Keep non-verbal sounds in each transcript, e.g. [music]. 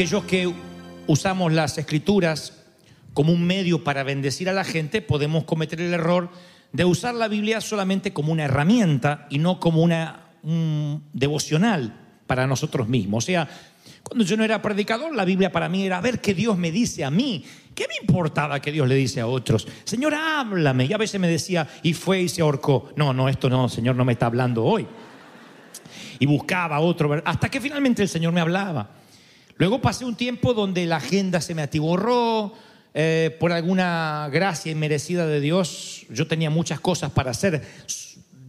Aquellos que usamos las escrituras como un medio para bendecir a la gente, podemos cometer el error de usar la Biblia solamente como una herramienta y no como una un devocional para nosotros mismos. O sea, cuando yo no era predicador, la Biblia para mí era a ver qué Dios me dice a mí. ¿Qué me importaba que Dios le dice a otros? Señor, háblame. Y a veces me decía, y fue y se ahorcó. No, no, esto no, Señor, no me está hablando hoy. Y buscaba otro, hasta que finalmente el Señor me hablaba. Luego pasé un tiempo donde la agenda se me atiborró, eh, por alguna gracia inmerecida de Dios, yo tenía muchas cosas para hacer,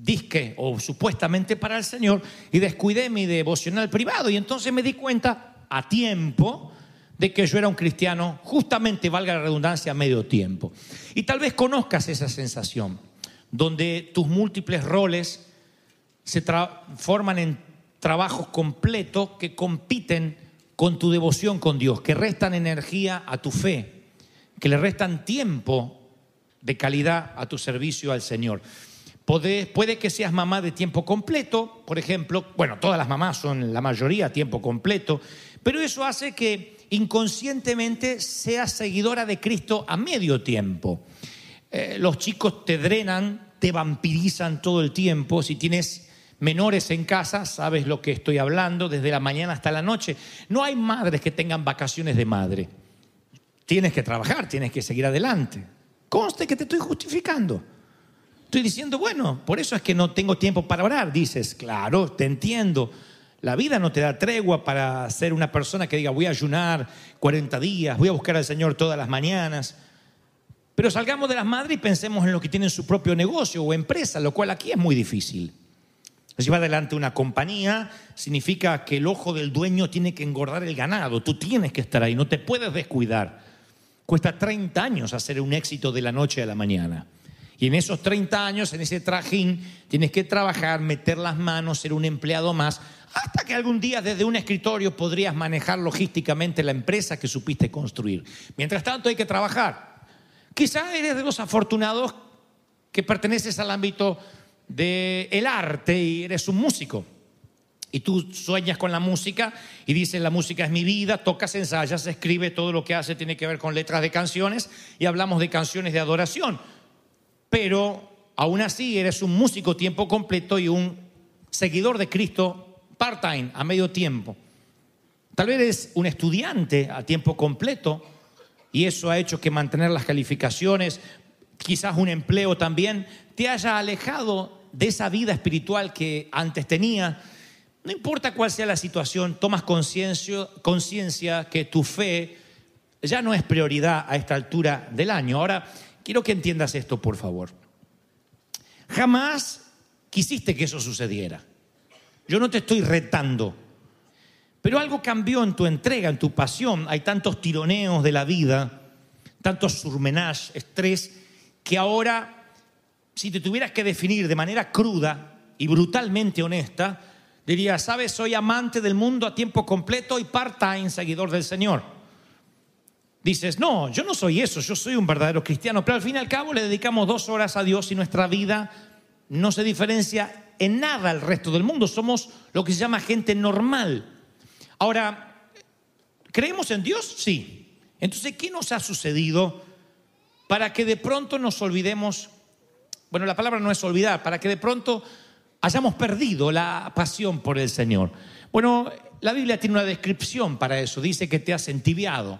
disque o supuestamente para el Señor, y descuidé mi devocional privado. Y entonces me di cuenta a tiempo de que yo era un cristiano, justamente, valga la redundancia, a medio tiempo. Y tal vez conozcas esa sensación, donde tus múltiples roles se transforman en trabajos completos que compiten con tu devoción con Dios, que restan energía a tu fe, que le restan tiempo de calidad a tu servicio al Señor. Puede, que seas mamá de tiempo completo, por ejemplo, bueno, todas las mamás son la mayoría a tiempo completo, pero eso hace que inconscientemente seas seguidora de Cristo a medio tiempo. Eh, los chicos te drenan, te vampirizan todo el tiempo, si tienes menores en casa, sabes lo que estoy hablando, desde la mañana hasta la noche. No hay madres que tengan vacaciones de madre. Tienes que trabajar, tienes que seguir adelante. Conste que te estoy justificando. Estoy diciendo, bueno, por eso es que no tengo tiempo para orar. Dices, claro, te entiendo. La vida no te da tregua para ser una persona que diga, voy a ayunar 40 días, voy a buscar al Señor todas las mañanas. Pero salgamos de las madres y pensemos en los que tienen su propio negocio o empresa, lo cual aquí es muy difícil. Llevar adelante una compañía significa que el ojo del dueño tiene que engordar el ganado. Tú tienes que estar ahí, no te puedes descuidar. Cuesta 30 años hacer un éxito de la noche a la mañana. Y en esos 30 años, en ese trajín, tienes que trabajar, meter las manos, ser un empleado más, hasta que algún día desde un escritorio podrías manejar logísticamente la empresa que supiste construir. Mientras tanto hay que trabajar. Quizá eres de los afortunados que perteneces al ámbito del el arte y eres un músico. Y tú sueñas con la música y dices, la música es mi vida, tocas, ensayas, escribe, todo lo que hace tiene que ver con letras de canciones y hablamos de canciones de adoración. Pero aún así eres un músico tiempo completo y un seguidor de Cristo part-time, a medio tiempo. Tal vez eres un estudiante a tiempo completo y eso ha hecho que mantener las calificaciones, quizás un empleo también, te haya alejado de esa vida espiritual que antes tenía. No importa cuál sea la situación, tomas conciencia que tu fe ya no es prioridad a esta altura del año. Ahora, quiero que entiendas esto, por favor. Jamás quisiste que eso sucediera. Yo no te estoy retando. Pero algo cambió en tu entrega, en tu pasión. Hay tantos tironeos de la vida, tantos surmenage, estrés, que ahora, si te tuvieras que definir de manera cruda y brutalmente honesta, dirías, sabes, soy amante del mundo a tiempo completo y part-time seguidor del Señor. Dices, no, yo no soy eso, yo soy un verdadero cristiano, pero al fin y al cabo le dedicamos dos horas a Dios y nuestra vida no se diferencia en nada al resto del mundo. Somos lo que se llama gente normal. Ahora, ¿creemos en Dios? Sí. Entonces, ¿qué nos ha sucedido para que de pronto nos olvidemos, bueno, la palabra no es olvidar, para que de pronto hayamos perdido la pasión por el Señor. Bueno, la Biblia tiene una descripción para eso, dice que te has entibiado,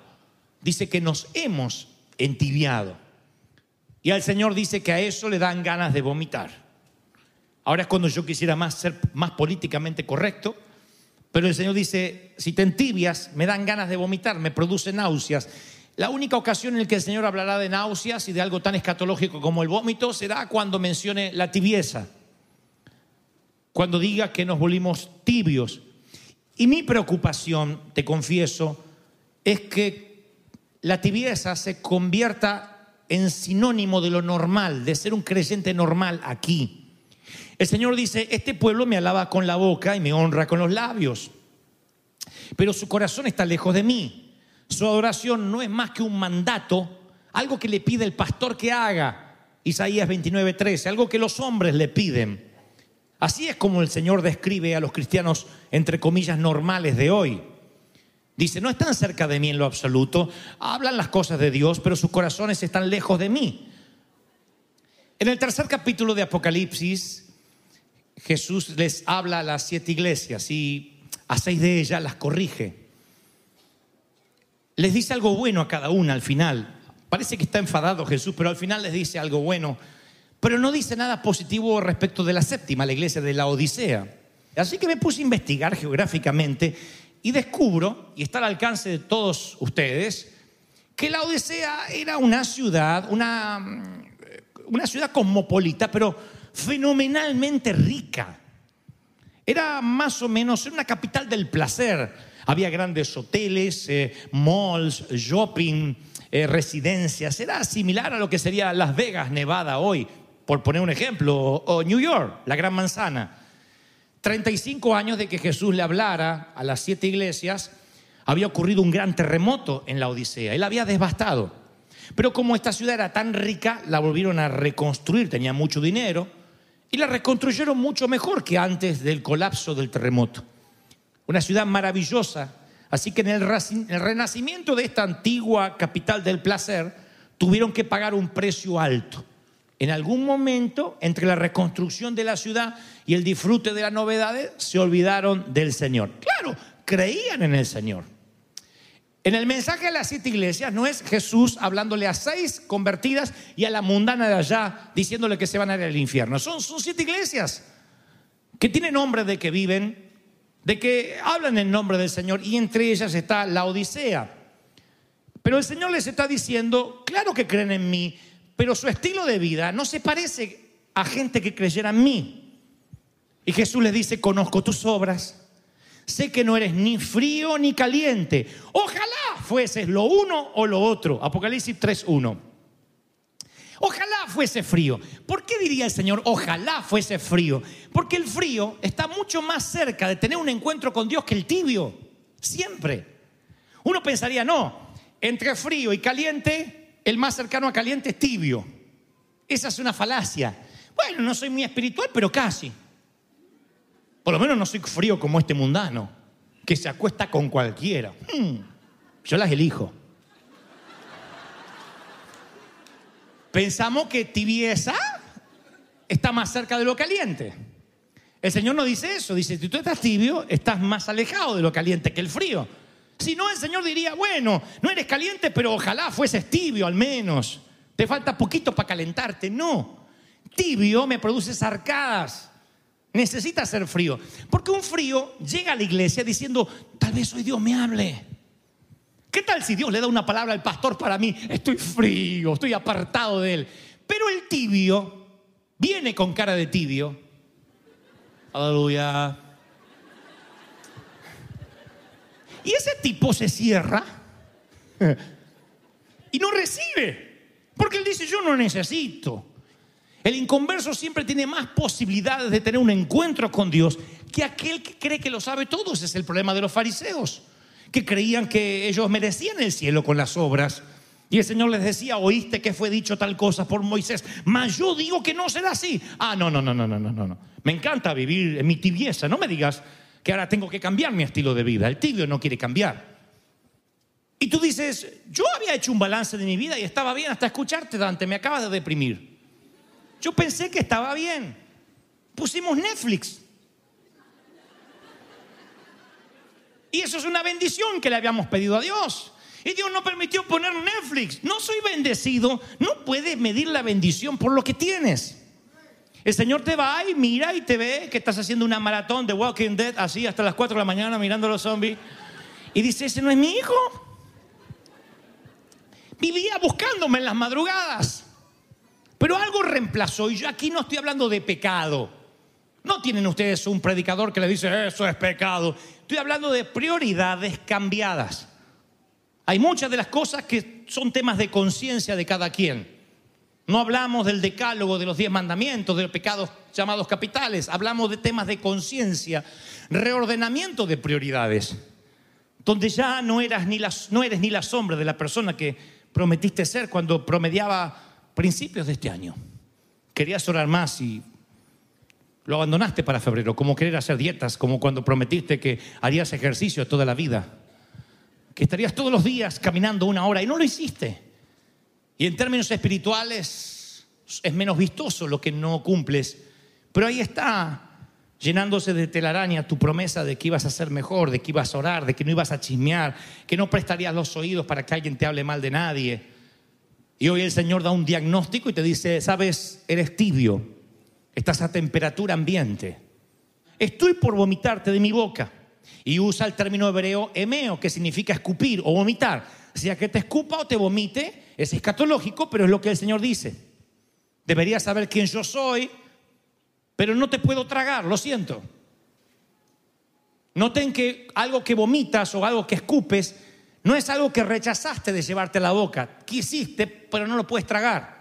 dice que nos hemos entibiado. Y al Señor dice que a eso le dan ganas de vomitar. Ahora es cuando yo quisiera más ser más políticamente correcto, pero el Señor dice, si te entibias, me dan ganas de vomitar, me produce náuseas. La única ocasión en la que el Señor hablará de náuseas y de algo tan escatológico como el vómito será cuando mencione la tibieza, cuando diga que nos volvimos tibios. Y mi preocupación, te confieso, es que la tibieza se convierta en sinónimo de lo normal, de ser un creyente normal aquí. El Señor dice, este pueblo me alaba con la boca y me honra con los labios, pero su corazón está lejos de mí. Su adoración no es más que un mandato, algo que le pide el pastor que haga. Isaías 29:13, algo que los hombres le piden. Así es como el Señor describe a los cristianos, entre comillas, normales de hoy. Dice, no están cerca de mí en lo absoluto, hablan las cosas de Dios, pero sus corazones están lejos de mí. En el tercer capítulo de Apocalipsis, Jesús les habla a las siete iglesias y a seis de ellas las corrige. Les dice algo bueno a cada una al final. Parece que está enfadado Jesús, pero al final les dice algo bueno. Pero no dice nada positivo respecto de la séptima, la iglesia de la Odisea. Así que me puse a investigar geográficamente y descubro, y está al alcance de todos ustedes, que la Odisea era una ciudad, una, una ciudad cosmopolita, pero fenomenalmente rica. Era más o menos una capital del placer. Había grandes hoteles, eh, malls, shopping, eh, residencias. Era similar a lo que sería Las Vegas, Nevada hoy, por poner un ejemplo, o, o New York, la Gran Manzana. 35 años de que Jesús le hablara a las siete iglesias, había ocurrido un gran terremoto en la Odisea. Él había devastado. Pero como esta ciudad era tan rica, la volvieron a reconstruir, tenía mucho dinero, y la reconstruyeron mucho mejor que antes del colapso del terremoto. Una ciudad maravillosa. Así que en el, renacimiento de esta antigua capital del placer, tuvieron que pagar un precio alto. En algún momento, entre la reconstrucción de la ciudad y el disfrute de las novedades, se olvidaron del Señor. Claro, creían en el Señor. En el mensaje a las siete iglesias no es Jesús hablándole a seis convertidas y a la mundana de allá diciéndole que se van a ir al infierno. Son, son siete iglesias que tienen nombre de que viven, de que hablan en nombre del Señor y entre ellas está la Odisea. Pero el Señor les está diciendo, claro que creen en mí, pero su estilo de vida no se parece a gente que creyera en mí. Y Jesús les dice, conozco tus obras, sé que no eres ni frío ni caliente. Ojalá fueses lo uno o lo otro. Apocalipsis 3.1. Ojalá fuese frío. ¿Por qué diría el Señor, ojalá fuese frío? Porque el frío está mucho más cerca de tener un encuentro con Dios que el tibio. Siempre. Uno pensaría, no, entre frío y caliente, el más cercano a caliente es tibio. Esa es una falacia. Bueno, no soy muy espiritual, pero casi. Por lo menos no soy frío como este mundano, que se acuesta con cualquiera. Hmm, yo las elijo. Pensamos que tibieza está más cerca de lo caliente. El Señor no dice eso, dice, si tú estás tibio, estás más alejado de lo caliente que el frío. Si no, el Señor diría, bueno, no eres caliente, pero ojalá fueses tibio al menos. Te falta poquito para calentarte. No, tibio me produce arcadas. Necesita ser frío. Porque un frío llega a la iglesia diciendo, tal vez hoy Dios me hable. ¿Qué tal si Dios le da una palabra al pastor para mí? Estoy frío, estoy apartado de él. Pero el tibio viene con cara de tibio. Aleluya. Y ese tipo se cierra y no recibe. Porque él dice, yo no necesito. El inconverso siempre tiene más posibilidades de tener un encuentro con Dios que aquel que cree que lo sabe todo. Ese es el problema de los fariseos, que creían que ellos merecían el cielo con las obras. Y el Señor les decía, oíste que fue dicho tal cosa por Moisés, mas yo digo que no será así. Ah, no, no, no, no, no, no, no. Me encanta vivir en mi tibieza. No me digas que ahora tengo que cambiar mi estilo de vida. El tibio no quiere cambiar. Y tú dices, yo había hecho un balance de mi vida y estaba bien hasta escucharte, Dante, me acabas de deprimir. Yo pensé que estaba bien. Pusimos Netflix. Y eso es una bendición que le habíamos pedido a Dios. Y Dios no permitió poner Netflix. No soy bendecido. No puedes medir la bendición por lo que tienes. El Señor te va y mira y te ve que estás haciendo una maratón de Walking Dead así hasta las 4 de la mañana mirando a los zombies. Y dice, ese no es mi hijo. Vivía buscándome en las madrugadas. Pero algo reemplazó. Y yo aquí no estoy hablando de pecado. No tienen ustedes un predicador que le dice, eso es pecado. Estoy hablando de prioridades cambiadas. Hay muchas de las cosas que son temas de conciencia de cada quien. No hablamos del decálogo, de los diez mandamientos, de los pecados llamados capitales. Hablamos de temas de conciencia, reordenamiento de prioridades. Donde ya no, eras ni no eres ni la sombra de la persona que prometiste ser cuando promediaba principios de este año. Querías orar más y lo abandonaste para febrero, como querer hacer dietas, como cuando prometiste que harías ejercicio toda la vida, que estarías todos los días caminando una hora y no lo hiciste. Y en términos espirituales es menos vistoso lo que no cumples, pero ahí está llenándose de telaraña tu promesa de que ibas a ser mejor, de que ibas a orar, de que no ibas a chismear, que no prestarías los oídos para que alguien te hable mal de nadie. Y hoy el Señor da un diagnóstico y te dice, sabes, eres tibio, estás a temperatura ambiente, estoy por vomitarte de mi boca. Y usa el término hebreo emeo, que significa escupir o vomitar. Sea que te escupa o te vomite, es escatológico, pero es lo que el Señor dice. Deberías saber quién yo soy, pero no te puedo tragar, lo siento. Noten que algo que vomitas o algo que escupes no es algo que rechazaste de llevarte a la boca. Quisiste, pero no lo puedes tragar.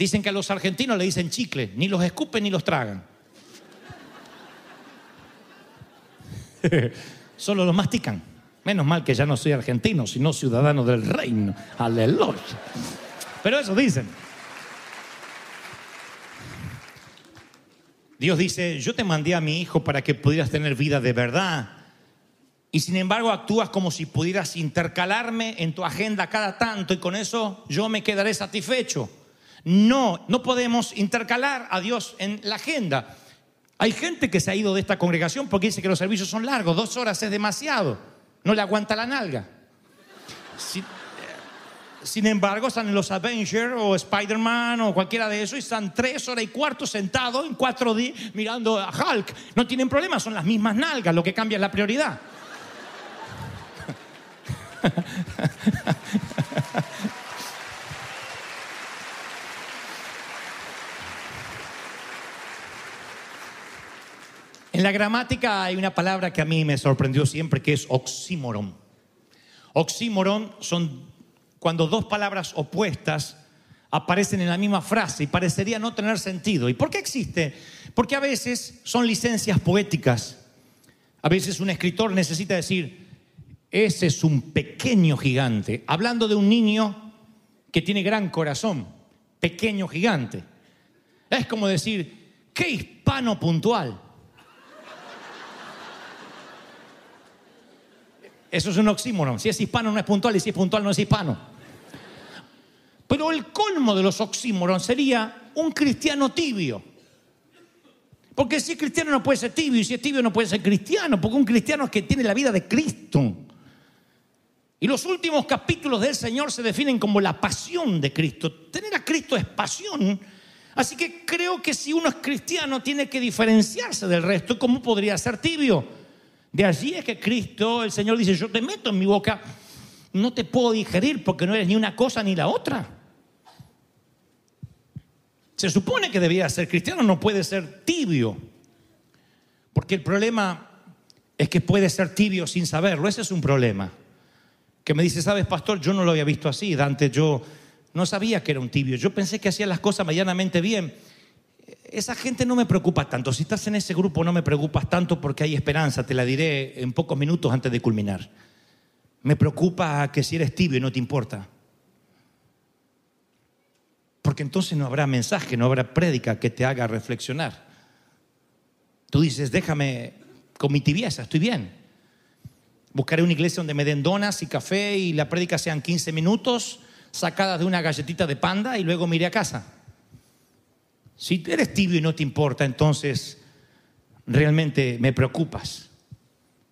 Dicen que a los argentinos le dicen chicle, ni los escupen ni los tragan. [laughs] Solo los mastican. Menos mal que ya no soy argentino, sino ciudadano del reino. Aleluya. Pero eso dicen. Dios dice, yo te mandé a mi hijo para que pudieras tener vida de verdad. Y sin embargo actúas como si pudieras intercalarme en tu agenda cada tanto y con eso yo me quedaré satisfecho. No, no podemos intercalar a Dios en la agenda. Hay gente que se ha ido de esta congregación porque dice que los servicios son largos, dos horas es demasiado, no le aguanta la nalga. Sin, sin embargo, están en los Avengers o Spider-Man o cualquiera de esos y están tres horas y cuarto sentados en cuatro d mirando a Hulk. No tienen problema, son las mismas nalgas, lo que cambia es la prioridad. [laughs] En la gramática hay una palabra que a mí me sorprendió siempre que es oxímoron. Oxímoron son cuando dos palabras opuestas aparecen en la misma frase y parecería no tener sentido. ¿Y por qué existe? Porque a veces son licencias poéticas. A veces un escritor necesita decir, ese es un pequeño gigante, hablando de un niño que tiene gran corazón, pequeño gigante. Es como decir, qué hispano puntual. Eso es un oxímoron. Si es hispano no es puntual y si es puntual no es hispano. Pero el colmo de los oxímoron sería un cristiano tibio. Porque si es cristiano no puede ser tibio y si es tibio no puede ser cristiano, porque un cristiano es que tiene la vida de Cristo. Y los últimos capítulos del Señor se definen como la pasión de Cristo. Tener a Cristo es pasión. Así que creo que si uno es cristiano tiene que diferenciarse del resto. ¿Cómo podría ser tibio? De allí es que Cristo, el Señor dice, yo te meto en mi boca, no te puedo digerir porque no eres ni una cosa ni la otra. Se supone que debía ser cristiano, no puede ser tibio. Porque el problema es que puede ser tibio sin saberlo, ese es un problema. Que me dice, sabes, pastor, yo no lo había visto así, Dante, yo no sabía que era un tibio, yo pensé que hacía las cosas medianamente bien esa gente no me preocupa tanto. Si estás en ese grupo no me preocupas tanto porque hay esperanza, te la diré en pocos minutos antes de culminar. Me preocupa que si eres tibio y no te importa. Porque entonces no habrá mensaje, no habrá prédica que te haga reflexionar. Tú dices, déjame con mi tibieza, estoy bien. Buscaré una iglesia donde me den donas y café y la prédica sean 15 minutos sacadas de una galletita de panda y luego me iré a casa. Si eres tibio y no te importa, entonces realmente me preocupas.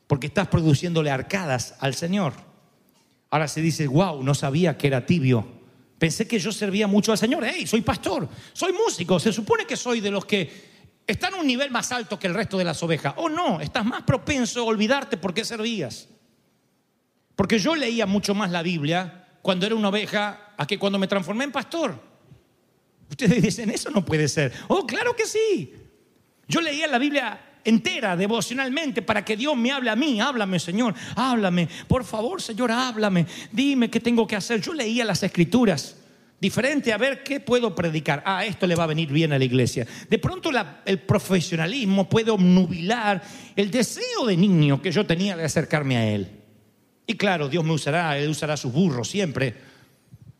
Porque estás produciéndole arcadas al Señor. Ahora se dice, wow, no sabía que era tibio. Pensé que yo servía mucho al Señor. Hey, soy pastor, soy músico. Se supone que soy de los que están a un nivel más alto que el resto de las ovejas. O no, estás más propenso a olvidarte por qué servías. Porque yo leía mucho más la Biblia cuando era una oveja a que cuando me transformé en pastor. Ustedes [laughs] dicen, eso no puede ser. Oh, claro que sí. Yo leía la Biblia entera, devocionalmente, para que Dios me hable a mí. Háblame, Señor, háblame. Por favor, Señor, háblame. Dime qué tengo que hacer. Yo leía las escrituras. Diferente a ver qué puedo predicar. Ah, esto le va a venir bien a la iglesia. De pronto el profesionalismo puede obnubilar el deseo de niño que yo tenía de acercarme a Él. Y claro, Dios me usará, Él usará sus burros siempre.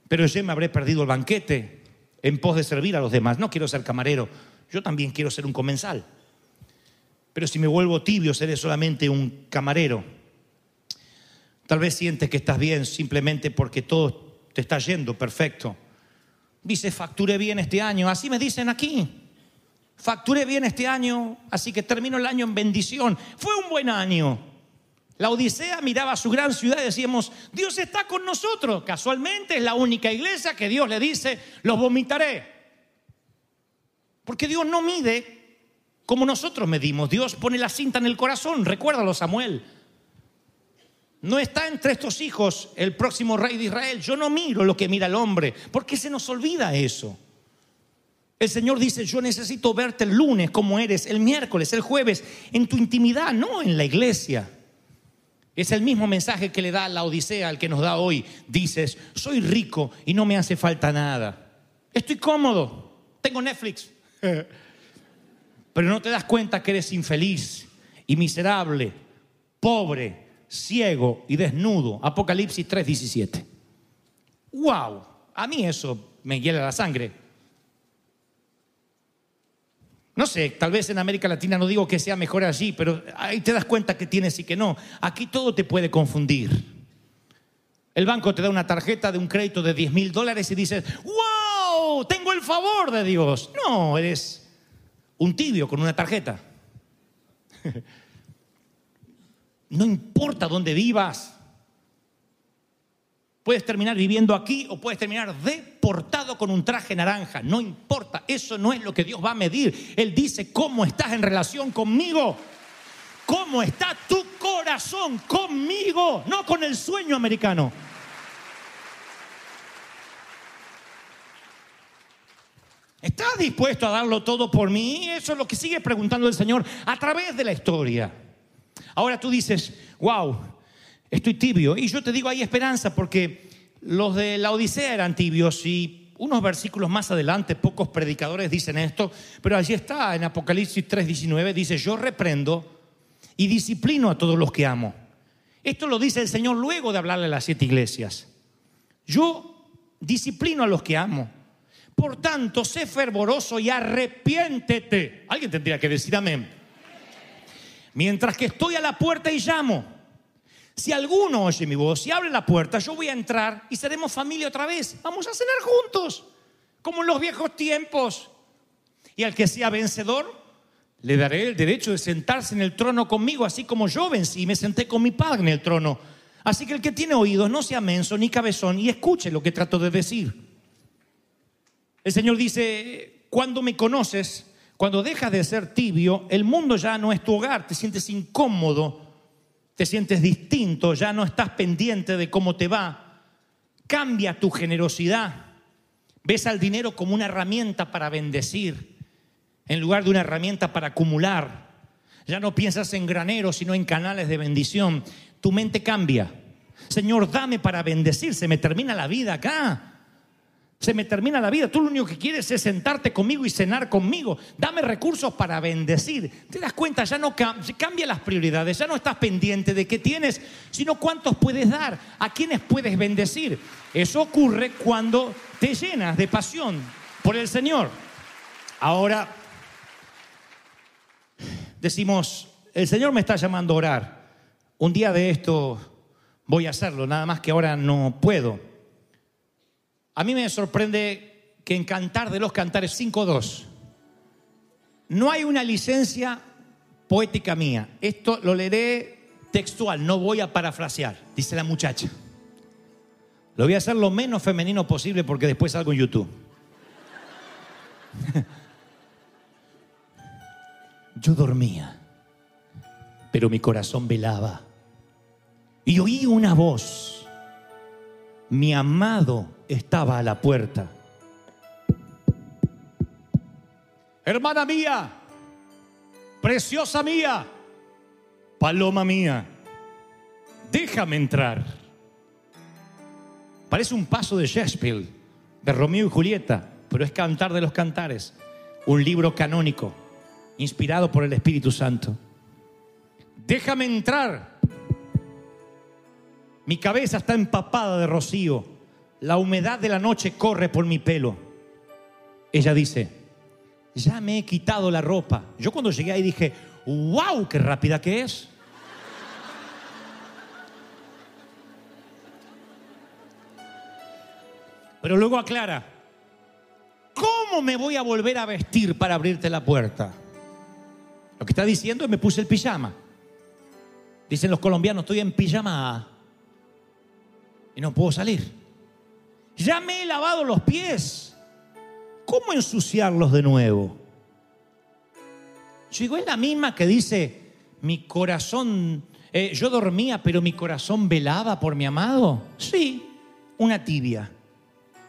Pero yo me habré perdido el banquete en pos de servir a los demás. No quiero ser camarero, yo también quiero ser un comensal. Pero si me vuelvo tibio, seré solamente un camarero. Tal vez sientes que estás bien simplemente porque todo te está yendo perfecto. Dice, facturé bien este año, así me dicen aquí. Facturé bien este año, así que termino el año en bendición. Fue un buen año. La Odisea miraba su gran ciudad y decíamos, Dios está con nosotros. Casualmente es la única iglesia que Dios le dice, los vomitaré. Porque Dios no mide como nosotros medimos. Dios pone la cinta en el corazón. Recuérdalo, Samuel. No está entre estos hijos el próximo rey de Israel. Yo no miro lo que mira el hombre. porque se nos olvida eso? El Señor dice, yo necesito verte el lunes como eres, el miércoles, el jueves, en tu intimidad, no en la iglesia. Es el mismo mensaje que le da la Odisea al que nos da hoy. Dices, soy rico y no me hace falta nada. Estoy cómodo, tengo Netflix. [laughs] Pero no te das cuenta que eres infeliz y miserable, pobre, ciego y desnudo. Apocalipsis 3:17. ¡Wow! A mí eso me hiela la sangre. No sé, tal vez en América Latina no digo que sea mejor allí, pero ahí te das cuenta que tienes y que no. Aquí todo te puede confundir. El banco te da una tarjeta de un crédito de 10 mil dólares y dices, wow, tengo el favor de Dios. No, eres un tibio con una tarjeta. [laughs] No importa dónde vivas. Puedes terminar viviendo aquí o puedes terminar deportado con un traje naranja. No importa, eso no es lo que Dios va a medir. Él dice cómo estás en relación conmigo. ¿Cómo está tu corazón conmigo? No con el sueño americano. ¿Estás dispuesto a darlo todo por mí? Eso es lo que sigue preguntando el Señor a través de la historia. Ahora tú dices, wow, estoy tibio. Y yo te digo, hay esperanza porque los de la Odisea eran tibios y unos versículos más adelante, pocos predicadores dicen esto, pero allí está en Apocalipsis 3:19, dice, yo reprendo y disciplino a todos los que amo. Esto lo dice el Señor luego de hablarle a las siete iglesias. Yo disciplino a los que amo. Por tanto, sé fervoroso y arrepiéntete. Alguien tendría que decir amén. Mientras que estoy a la puerta y llamo. Si alguno oye mi voz y abre la puerta, yo voy a entrar y seremos familia otra vez. Vamos a cenar juntos, como en los viejos tiempos. Y al que sea vencedor, le daré el derecho de sentarse en el trono conmigo, así como yo vencí y me senté con mi padre en el trono. Así que el que tiene oídos no sea menso ni cabezón y escuche lo que trato de decir. El Señor dice, cuando me conoces, cuando dejas de ser tibio, el mundo ya no es tu hogar, te sientes incómodo, te sientes distinto, ya no estás pendiente de cómo te va. Cambia tu generosidad. Ves al dinero como una herramienta para bendecir, en lugar de una herramienta para acumular. Ya no piensas en graneros, sino en canales de bendición. Tu mente cambia. Señor, dame para bendecir. Se me termina la vida acá. Se me termina la vida. Tú lo único que quieres es sentarte conmigo y cenar conmigo. Dame recursos para bendecir. Te das cuenta, ya no cam cambia las prioridades. Ya no estás pendiente de qué tienes, sino cuántos puedes dar, a quiénes puedes bendecir. Eso ocurre cuando te llenas de pasión por el Señor. Ahora decimos, el Señor me está llamando a orar. Un día de esto voy a hacerlo, nada más que ahora no puedo. A mí me sorprende que en Cantar de los Cantares 5.2 no hay una licencia poética mía. Esto lo leeré textual, no voy a parafrasear, dice la muchacha. Lo voy a hacer lo menos femenino posible porque después salgo en YouTube. [laughs] Yo dormía, pero mi corazón velaba. Y oí una voz. Mi amado estaba a la puerta. Hermana mía, preciosa mía, paloma mía, déjame entrar. Parece un paso de Shakespeare, de Romeo y Julieta, pero es Cantar de los Cantares, un libro canónico, inspirado por el Espíritu Santo. Déjame entrar. Mi cabeza está empapada de rocío, la humedad de la noche corre por mi pelo. Ella dice, ya me he quitado la ropa. Yo cuando llegué ahí dije, wow, qué rápida que es. Pero luego aclara, ¿cómo me voy a volver a vestir para abrirte la puerta? Lo que está diciendo es me puse el pijama. Dicen los colombianos, estoy en pijama y no puedo salir. Ya me he lavado los pies. ¿Cómo ensuciarlos de nuevo? Yo es la misma que dice, mi corazón, eh, yo dormía, pero mi corazón velaba por mi amado. Sí, una tibia.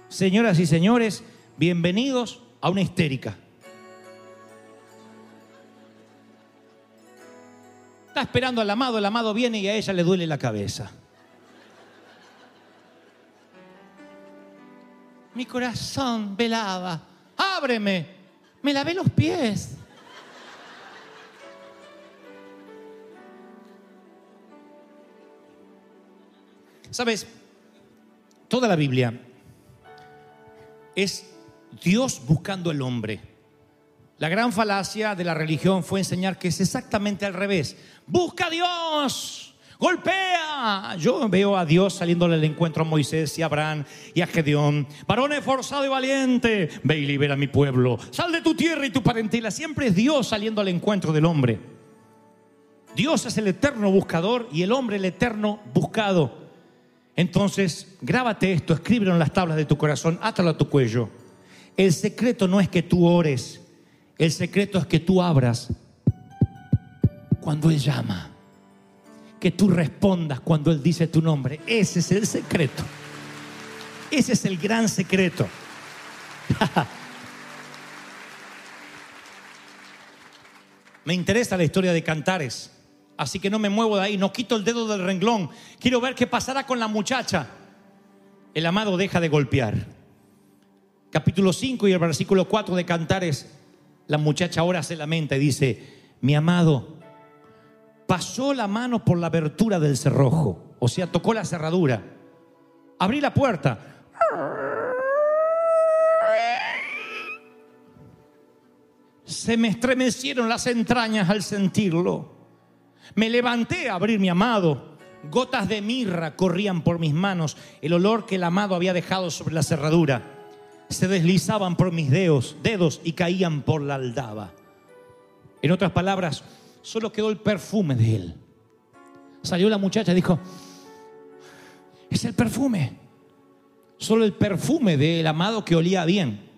Señoras y señores, bienvenidos a una histérica. Está esperando al amado, el amado viene y a ella le duele la cabeza. Mi corazón velaba. Ábreme. Me lavé los pies. Sabes, toda la Biblia es Dios buscando al hombre. La gran falacia de la religión fue enseñar que es exactamente al revés. Busca a Dios, golpea. Yo veo a Dios saliéndole al encuentro a Moisés y a Abraham y a Gedeón. Varón esforzado y valiente, ve y libera a mi pueblo. Sal de tu tierra y tu parentela. Siempre es Dios saliendo al encuentro del hombre. Dios es el eterno buscador y el hombre el eterno buscado. Entonces, grábate esto, escríbelo en las tablas de tu corazón, átalo a tu cuello. El secreto no es que tú ores, el secreto es que tú abras cuando Él llama, que tú respondas cuando Él dice tu nombre. Ese es el secreto. Ese es el gran secreto. [laughs] Me interesa la historia de Cantares. Así que no me muevo de ahí, no quito el dedo del renglón. Quiero ver qué pasará con la muchacha. El amado deja de golpear. Capítulo 5 y el versículo 4 de Cantares, la muchacha ahora se lamenta y dice, mi amado pasó la mano por la abertura del cerrojo, o sea, tocó la cerradura. Abrí la puerta. Se me estremecieron las entrañas al sentirlo. Me levanté a abrir mi amado. Gotas de mirra corrían por mis manos. El olor que el amado había dejado sobre la cerradura se deslizaban por mis dedos, dedos y caían por la aldaba. En otras palabras, solo quedó el perfume de él. Salió la muchacha y dijo, es el perfume. Solo el perfume del amado que olía bien.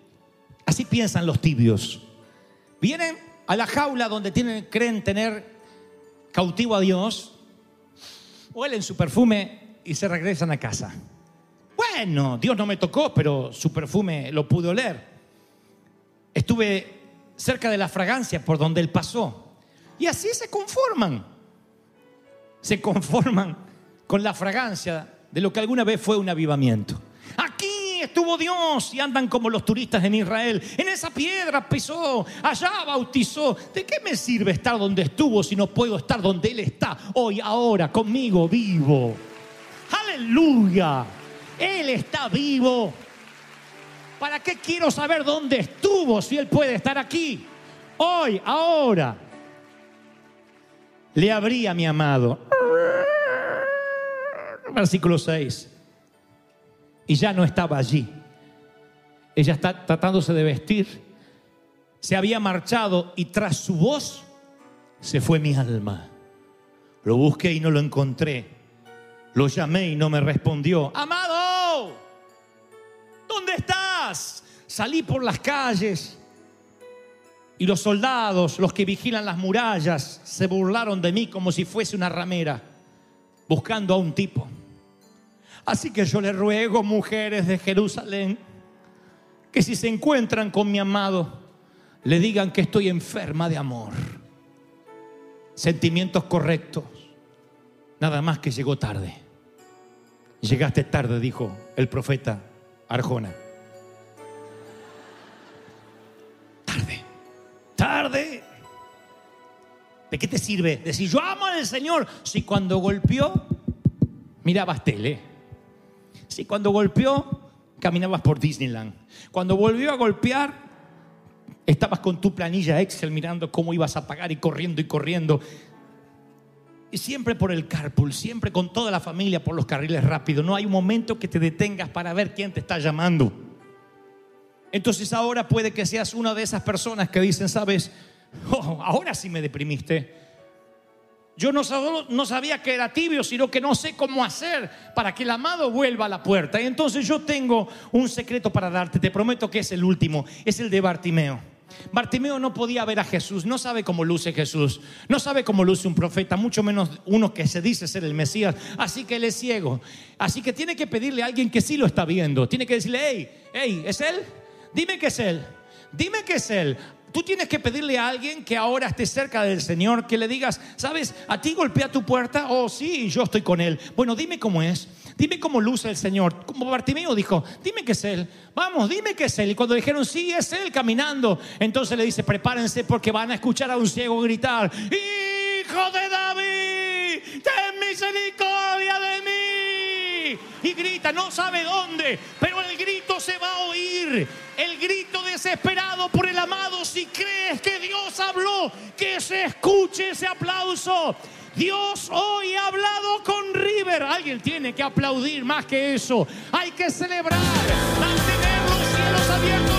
Así piensan los tibios. Vienen a la jaula donde tienen, creen tener cautivo a Dios, huelen su perfume y se regresan a casa. Bueno, Dios no me tocó, pero su perfume lo pude oler. Estuve cerca de la fragancia por donde él pasó. Y así se conforman. Se conforman con la fragancia de lo que alguna vez fue un avivamiento. Aquí estuvo Dios y andan como los turistas en Israel. En esa piedra pisó, allá bautizó. ¿De qué me sirve estar donde estuvo si no puedo estar donde Él está hoy, ahora, conmigo vivo? Aleluya. Él está vivo. ¿Para qué quiero saber dónde estuvo si Él puede estar aquí? Hoy, ahora. Le abrí a mi amado. Versículo 6. Y ya no estaba allí. Ella está tratándose de vestir. Se había marchado y tras su voz se fue mi alma. Lo busqué y no lo encontré. Lo llamé y no me respondió. Amado, ¿dónde estás? Salí por las calles y los soldados, los que vigilan las murallas, se burlaron de mí como si fuese una ramera, buscando a un tipo. Así que yo le ruego, mujeres de Jerusalén, que si se encuentran con mi amado, le digan que estoy enferma de amor. Sentimientos correctos. Nada más que llegó tarde. Llegaste tarde, dijo el profeta Arjona. ¿De qué te sirve decir yo amo al Señor si cuando golpeó mirabas tele? Si cuando golpeó caminabas por Disneyland. Cuando volvió a golpear estabas con tu planilla Excel mirando cómo ibas a pagar y corriendo y corriendo. Y siempre por el carpool, siempre con toda la familia por los carriles rápidos. No hay un momento que te detengas para ver quién te está llamando. Entonces ahora puede que seas una de esas personas que dicen, sabes, [laughs] Oh, ahora sí me deprimiste. Yo no, no sabía que era tibio, sino que no sé cómo hacer para que el amado vuelva a la puerta. Y entonces yo tengo un secreto para darte, te prometo que es el último, es el de Bartimeo. Bartimeo no podía ver a Jesús, no sabe cómo luce Jesús, no sabe cómo luce un profeta, mucho menos uno que se dice ser el Mesías, así que él es ciego. Así que tiene que pedirle a alguien que sí lo está viendo, tiene que decirle, hey, hey, ¿es él? Dime que es él, dime que es él. Tú tienes que pedirle a alguien que ahora esté cerca del Señor, que le digas, ¿sabes? ¿A ti golpea tu puerta? Oh, sí, yo estoy con él. Bueno, dime cómo es. Dime cómo luce el Señor. Como Bartimeo dijo, dime que es él. Vamos, dime que es él. Y cuando dijeron, sí, es él caminando, entonces le dice, prepárense porque van a escuchar a un ciego gritar, Hijo de David, ten misericordia de mí. Y grita, no sabe dónde, pero el grito se va a oír. El grito desesperado por el amado. Si crees que Dios habló, que se escuche ese aplauso. Dios hoy ha hablado con River. Alguien tiene que aplaudir más que eso. Hay que celebrar, mantenerlo siempre